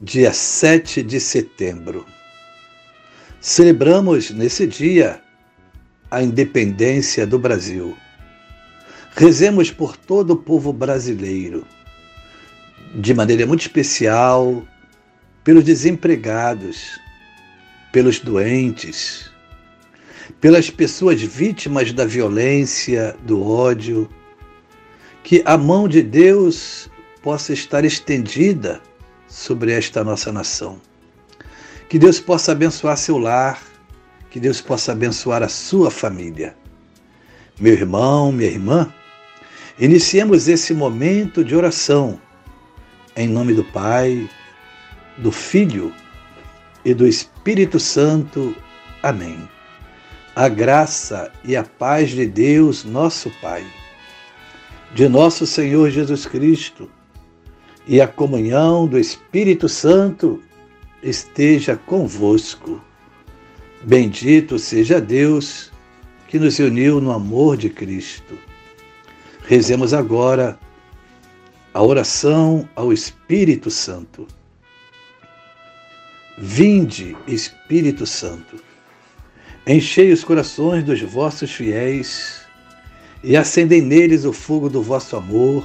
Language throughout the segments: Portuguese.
dia 7 de setembro. Celebramos nesse dia a independência do Brasil. Rezemos por todo o povo brasileiro, de maneira muito especial pelos desempregados, pelos doentes, pelas pessoas vítimas da violência, do ódio, que a mão de Deus possa estar estendida sobre esta nossa nação. Que Deus possa abençoar seu lar, que Deus possa abençoar a sua família. Meu irmão, minha irmã, iniciemos esse momento de oração em nome do Pai, do Filho e do Espírito Santo. Amém. A graça e a paz de Deus, nosso Pai, de nosso Senhor Jesus Cristo e a comunhão do Espírito Santo esteja convosco. Bendito seja Deus que nos uniu no amor de Cristo. Rezemos agora a oração ao Espírito Santo. Vinde, Espírito Santo, enchei os corações dos vossos fiéis e acendei neles o fogo do vosso amor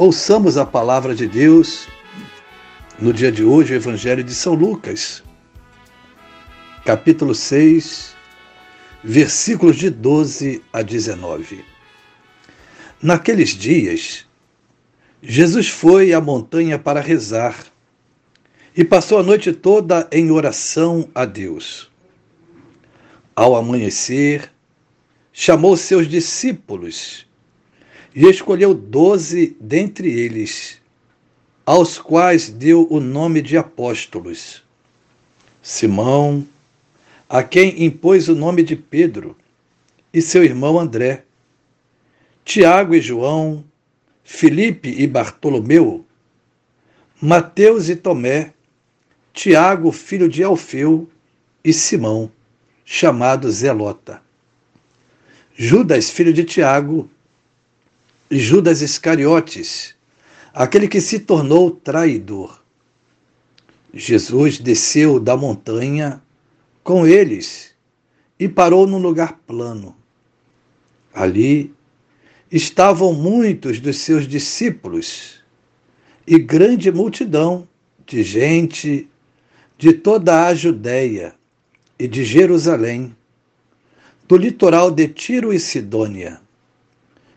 Ouçamos a palavra de Deus no dia de hoje, o Evangelho de São Lucas, capítulo 6, versículos de 12 a 19. Naqueles dias, Jesus foi à montanha para rezar e passou a noite toda em oração a Deus. Ao amanhecer, chamou seus discípulos e escolheu doze dentre eles, aos quais deu o nome de apóstolos: Simão, a quem impôs o nome de Pedro, e seu irmão André, Tiago e João, Filipe e Bartolomeu, Mateus e Tomé, Tiago, filho de Alfeu, e Simão, chamado Zelota. Judas, filho de Tiago, Judas Iscariotes, aquele que se tornou traidor. Jesus desceu da montanha com eles e parou num lugar plano. Ali estavam muitos dos seus discípulos e grande multidão de gente de toda a Judéia e de Jerusalém, do litoral de Tiro e Sidônia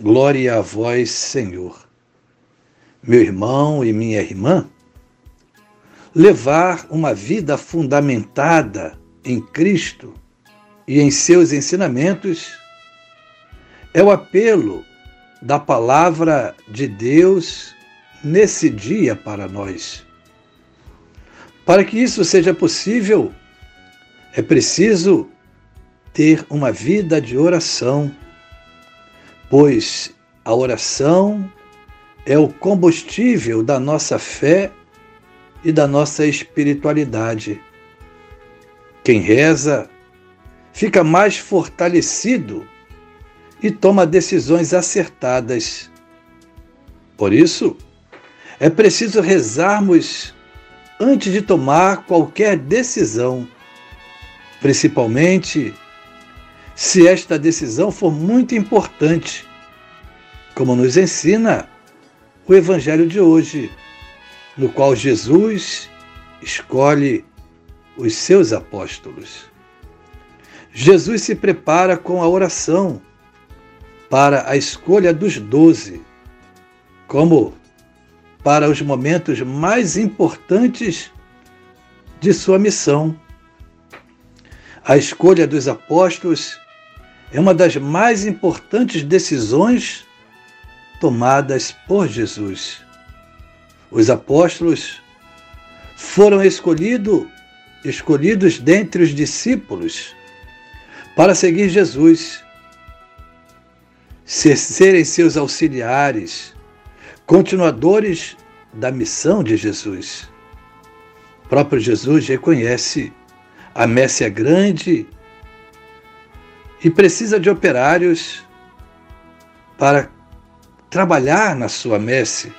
Glória a vós, Senhor. Meu irmão e minha irmã, levar uma vida fundamentada em Cristo e em seus ensinamentos é o apelo da palavra de Deus nesse dia para nós. Para que isso seja possível, é preciso ter uma vida de oração pois a oração é o combustível da nossa fé e da nossa espiritualidade. Quem reza fica mais fortalecido e toma decisões acertadas. Por isso, é preciso rezarmos antes de tomar qualquer decisão, principalmente se esta decisão for muito importante, como nos ensina o Evangelho de hoje, no qual Jesus escolhe os seus apóstolos. Jesus se prepara com a oração para a escolha dos doze, como para os momentos mais importantes de sua missão. A escolha dos apóstolos é uma das mais importantes decisões tomadas por Jesus. Os apóstolos foram escolhido, escolhidos dentre os discípulos para seguir Jesus, serem seus auxiliares, continuadores da missão de Jesus. O próprio Jesus reconhece a messe é grande e precisa de operários para trabalhar na sua messe.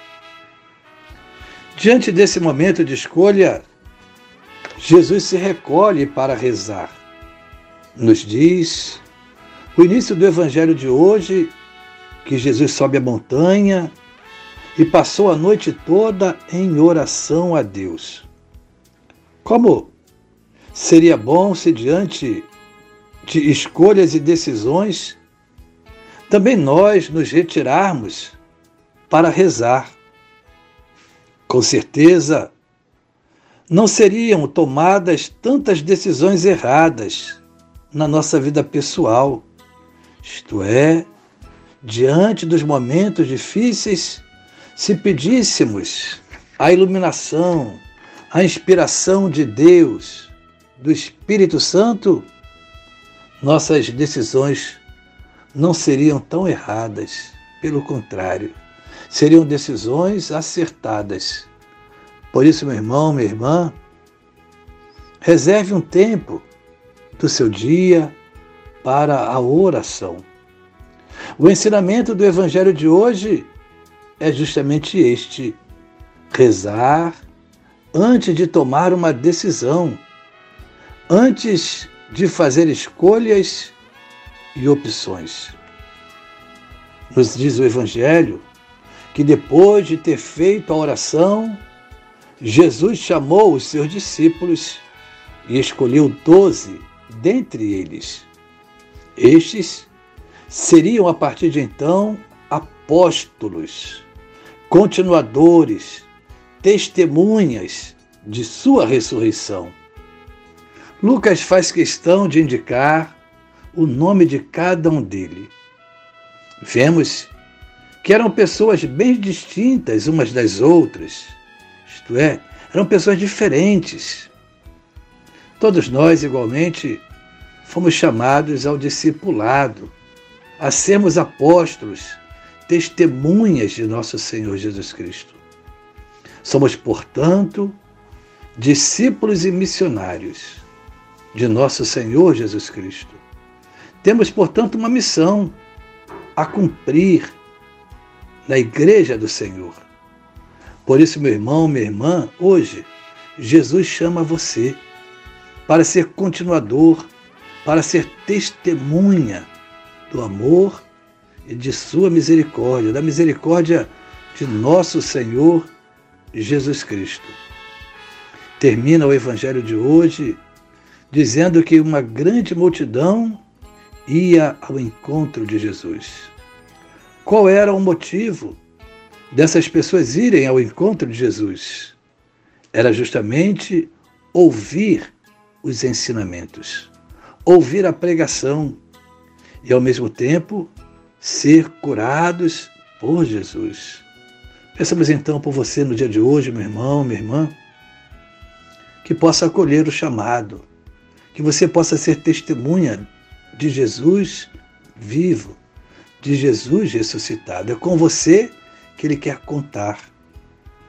Diante desse momento de escolha, Jesus se recolhe para rezar. Nos diz o início do evangelho de hoje que Jesus sobe a montanha e passou a noite toda em oração a Deus. Como seria bom se diante de escolhas e decisões, também nós nos retirarmos para rezar. Com certeza, não seriam tomadas tantas decisões erradas na nossa vida pessoal, isto é, diante dos momentos difíceis, se pedíssemos a iluminação, a inspiração de Deus, do Espírito Santo, nossas decisões não seriam tão erradas, pelo contrário, seriam decisões acertadas. Por isso, meu irmão, minha irmã, reserve um tempo do seu dia para a oração. O ensinamento do Evangelho de hoje é justamente este: rezar antes de tomar uma decisão, antes de fazer escolhas e opções. Nos diz o Evangelho que depois de ter feito a oração, Jesus chamou os seus discípulos e escolheu doze dentre eles. Estes seriam a partir de então apóstolos, continuadores, testemunhas de sua ressurreição. Lucas faz questão de indicar o nome de cada um dele. Vemos que eram pessoas bem distintas umas das outras, isto é, eram pessoas diferentes. Todos nós, igualmente, fomos chamados ao discipulado, a sermos apóstolos, testemunhas de nosso Senhor Jesus Cristo. Somos, portanto, discípulos e missionários de nosso Senhor Jesus Cristo. Temos, portanto, uma missão a cumprir na igreja do Senhor. Por isso, meu irmão, minha irmã, hoje, Jesus chama você para ser continuador, para ser testemunha do amor e de sua misericórdia, da misericórdia de nosso Senhor Jesus Cristo. Termina o evangelho de hoje dizendo que uma grande multidão ia ao encontro de Jesus. Qual era o motivo dessas pessoas irem ao encontro de Jesus? Era justamente ouvir os ensinamentos, ouvir a pregação e, ao mesmo tempo, ser curados por Jesus. Pensamos então por você no dia de hoje, meu irmão, minha irmã, que possa acolher o chamado que você possa ser testemunha de Jesus vivo, de Jesus ressuscitado. É com você que Ele quer contar.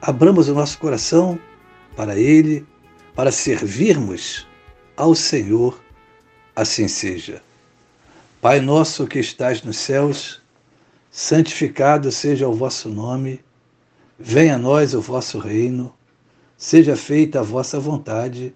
Abramos o nosso coração para Ele, para servirmos ao Senhor, assim seja. Pai nosso que estás nos céus, santificado seja o vosso nome, venha a nós o vosso reino, seja feita a vossa vontade,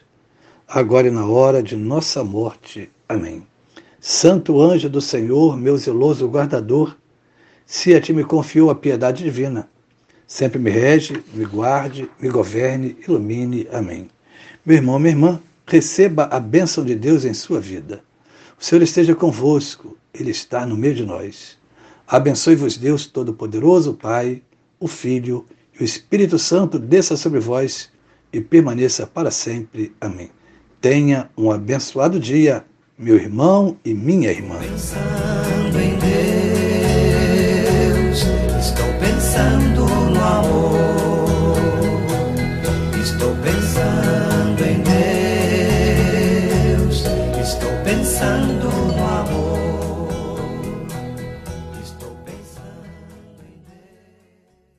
agora e na hora de nossa morte. Amém. Santo anjo do Senhor, meu zeloso guardador, se a ti me confiou a piedade divina, sempre me rege, me guarde, me governe, ilumine. Amém. Meu irmão, minha irmã, receba a bênção de Deus em sua vida. O Senhor esteja convosco, Ele está no meio de nós. Abençoe-vos Deus Todo-Poderoso, Pai, o Filho e o Espírito Santo desça sobre vós e permaneça para sempre. Amém. Tenha um abençoado dia, meu irmão e minha irmã. Pensando em Deus, estou pensando no amor. Estou pensando em Deus, estou pensando.